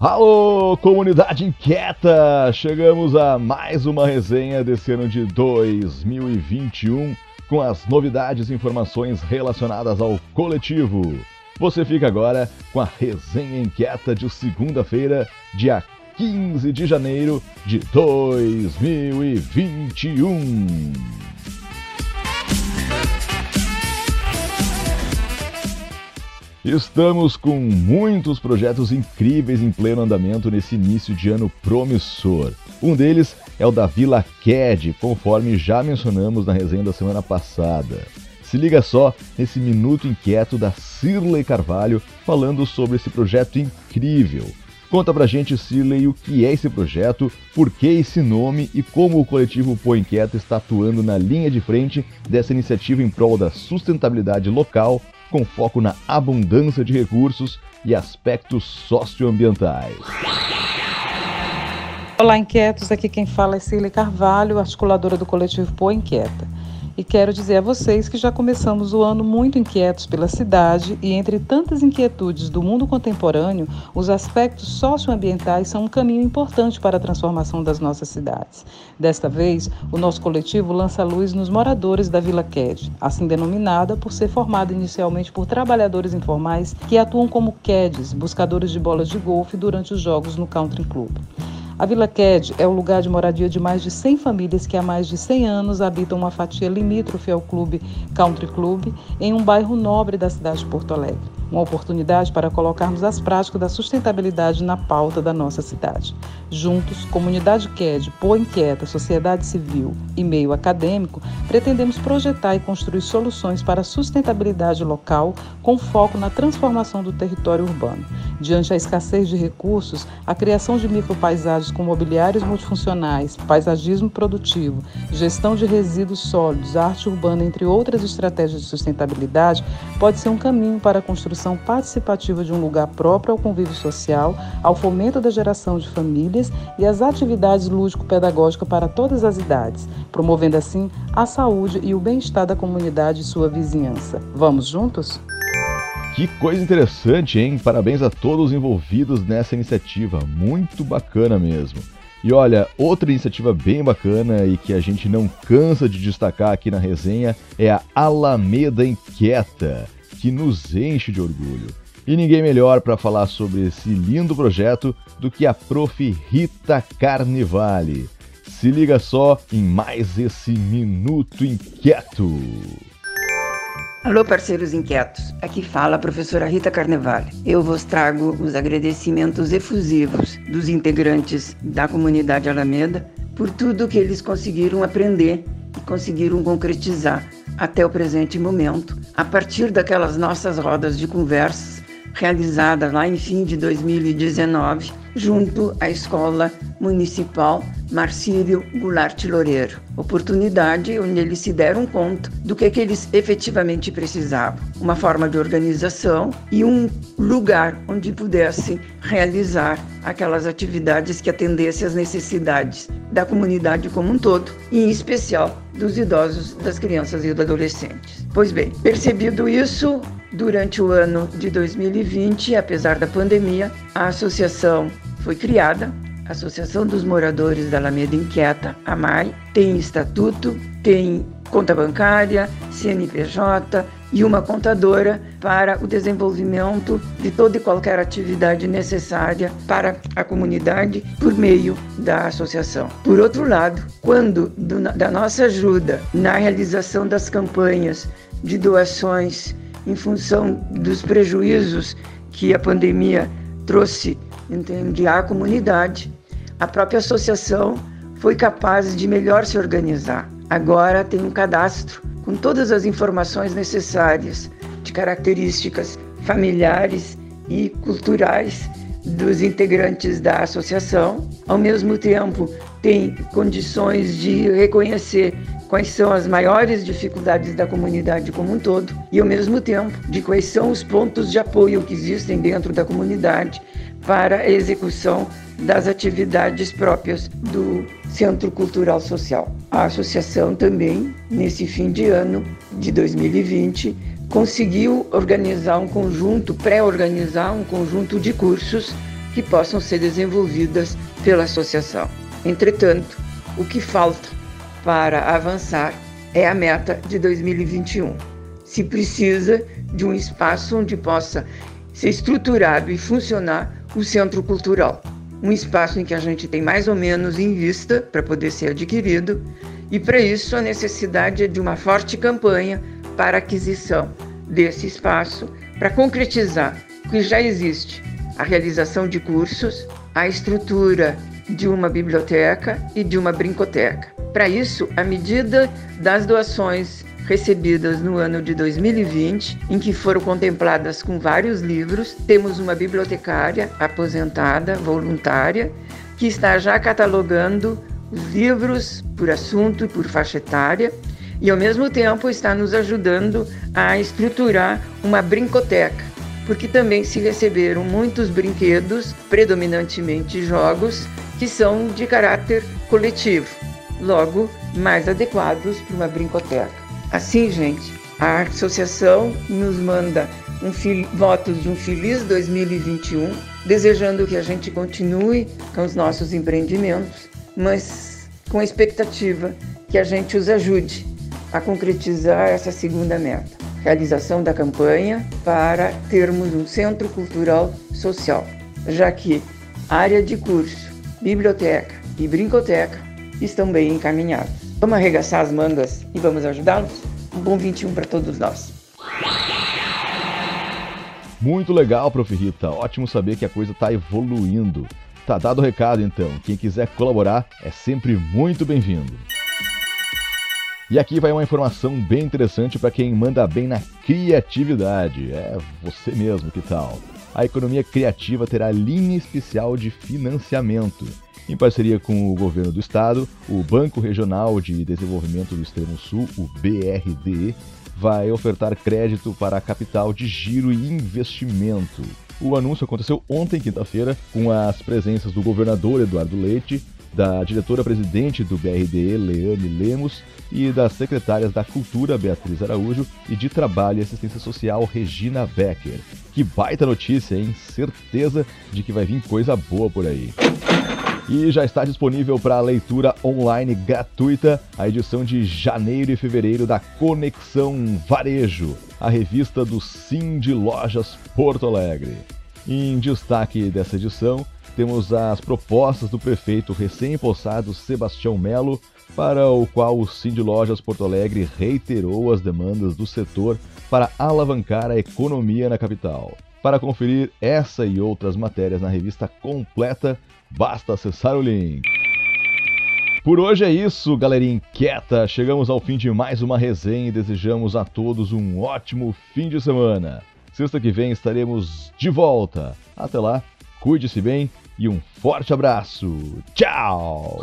Alô, comunidade inquieta! Chegamos a mais uma resenha desse ano de 2021 com as novidades e informações relacionadas ao coletivo. Você fica agora com a resenha inquieta de segunda-feira, dia 15 de janeiro de 2021. Estamos com muitos projetos incríveis em pleno andamento nesse início de ano promissor. Um deles é o da Vila CAD, conforme já mencionamos na resenha da semana passada. Se liga só nesse minuto inquieto da Cirlei Carvalho falando sobre esse projeto incrível. Conta pra gente, Cirlei, o que é esse projeto, por que esse nome e como o coletivo Põe Inquieto está atuando na linha de frente dessa iniciativa em prol da sustentabilidade local com foco na abundância de recursos e aspectos socioambientais. Olá, inquietos. Aqui quem fala é Cirlei Carvalho, articuladora do coletivo Pô Inquieta. E quero dizer a vocês que já começamos o ano muito inquietos pela cidade e, entre tantas inquietudes do mundo contemporâneo, os aspectos socioambientais são um caminho importante para a transformação das nossas cidades. Desta vez, o nosso coletivo lança luz nos moradores da Vila QED, assim denominada por ser formada inicialmente por trabalhadores informais que atuam como QEDs, buscadores de bolas de golfe durante os jogos no Country Club. A Vila Qued é o lugar de moradia de mais de 100 famílias que há mais de 100 anos habitam uma fatia limítrofe ao clube Country Club em um bairro nobre da cidade de Porto Alegre uma oportunidade para colocarmos as práticas da sustentabilidade na pauta da nossa cidade. Juntos, comunidade QED, Pô Inquieta, sociedade civil e meio acadêmico, pretendemos projetar e construir soluções para a sustentabilidade local com foco na transformação do território urbano. Diante da escassez de recursos, a criação de micropaisagens com mobiliários multifuncionais, paisagismo produtivo, gestão de resíduos sólidos, arte urbana, entre outras estratégias de sustentabilidade, pode ser um caminho para a construção construção participativa de um lugar próprio ao convívio social, ao fomento da geração de famílias e às atividades lúdico-pedagógicas para todas as idades, promovendo assim a saúde e o bem-estar da comunidade e sua vizinhança. Vamos juntos? Que coisa interessante, hein? Parabéns a todos os envolvidos nessa iniciativa, muito bacana mesmo. E olha, outra iniciativa bem bacana e que a gente não cansa de destacar aqui na resenha é a Alameda Inquieta que nos enche de orgulho. E ninguém melhor para falar sobre esse lindo projeto do que a Prof. Rita Carnevale. Se liga só em mais esse Minuto Inquieto. Alô, parceiros inquietos. Aqui fala a professora Rita Carnevale. Eu vos trago os agradecimentos efusivos dos integrantes da comunidade Alameda por tudo que eles conseguiram aprender e conseguiram concretizar até o presente momento, a partir daquelas nossas rodas de conversas realizadas lá em fim de 2019, junto à Escola Municipal Marcílio Goulart Loureiro. Oportunidade onde eles se deram conta do que, que eles efetivamente precisavam. Uma forma de organização e um lugar onde pudesse realizar aquelas atividades que atendessem às necessidades da comunidade como um todo, e em especial dos idosos, das crianças e dos adolescentes. Pois bem, percebido isso, durante o ano de 2020, apesar da pandemia, a associação foi criada Associação dos Moradores da Alameda Inquieta, a MAI, tem estatuto, tem conta bancária, CNPJ e uma contadora para o desenvolvimento de toda e qualquer atividade necessária para a comunidade por meio da associação. Por outro lado, quando do, da nossa ajuda na realização das campanhas de doações em função dos prejuízos que a pandemia trouxe entende, à comunidade, a própria associação foi capaz de melhor se organizar. Agora tem um cadastro com todas as informações necessárias de características familiares e culturais dos integrantes da associação. Ao mesmo tempo, tem condições de reconhecer quais são as maiores dificuldades da comunidade como um todo e, ao mesmo tempo, de quais são os pontos de apoio que existem dentro da comunidade para a execução das atividades próprias do Centro Cultural Social. A associação também, nesse fim de ano de 2020, conseguiu organizar um conjunto, pré-organizar um conjunto de cursos que possam ser desenvolvidas pela associação. Entretanto, o que falta para avançar é a meta de 2021. Se precisa de um espaço onde possa ser estruturado e funcionar o centro cultural. Um espaço em que a gente tem mais ou menos em vista para poder ser adquirido, e para isso a necessidade é de uma forte campanha para aquisição desse espaço para concretizar o que já existe: a realização de cursos, a estrutura de uma biblioteca e de uma brincoteca. Para isso, à medida das doações recebidas no ano de 2020, em que foram contempladas com vários livros, temos uma bibliotecária aposentada, voluntária, que está já catalogando os livros por assunto e por faixa etária e ao mesmo tempo está nos ajudando a estruturar uma brincoteca, porque também se receberam muitos brinquedos, predominantemente jogos, que são de caráter coletivo, logo mais adequados para uma brincoteca. Assim, gente, a associação nos manda um votos de um feliz 2021, desejando que a gente continue com os nossos empreendimentos, mas com a expectativa que a gente os ajude a concretizar essa segunda meta, realização da campanha para termos um centro cultural social, já que área de curso, biblioteca e brincoteca estão bem encaminhados. Vamos arregaçar as mangas e vamos ajudá-los? Um bom 21 para todos nós. Muito legal, Prof. Rita. Ótimo saber que a coisa está evoluindo. Tá dado o recado, então. Quem quiser colaborar é sempre muito bem-vindo. E aqui vai uma informação bem interessante para quem manda bem na criatividade. É você mesmo, que tal? A economia criativa terá linha especial de financiamento. Em parceria com o governo do estado, o Banco Regional de Desenvolvimento do Extremo Sul, o BRDE, vai ofertar crédito para capital de giro e investimento. O anúncio aconteceu ontem, quinta-feira, com as presenças do governador Eduardo Leite, da diretora-presidente do BRDE, Leane Lemos, e das secretárias da Cultura, Beatriz Araújo, e de Trabalho e Assistência Social, Regina Becker. Que baita notícia, hein? Certeza de que vai vir coisa boa por aí. E já está disponível para leitura online gratuita a edição de janeiro e fevereiro da Conexão Varejo, a revista do Sim de Lojas Porto Alegre. Em destaque dessa edição, temos as propostas do prefeito recém-possado Sebastião Melo, para o qual o Cindy Lojas Porto Alegre reiterou as demandas do setor para alavancar a economia na capital. Para conferir essa e outras matérias na revista completa, basta acessar o link. Por hoje é isso, galerinha inquieta. Chegamos ao fim de mais uma resenha e desejamos a todos um ótimo fim de semana. Sexta que vem estaremos de volta. Até lá, cuide-se bem e um forte abraço. Tchau!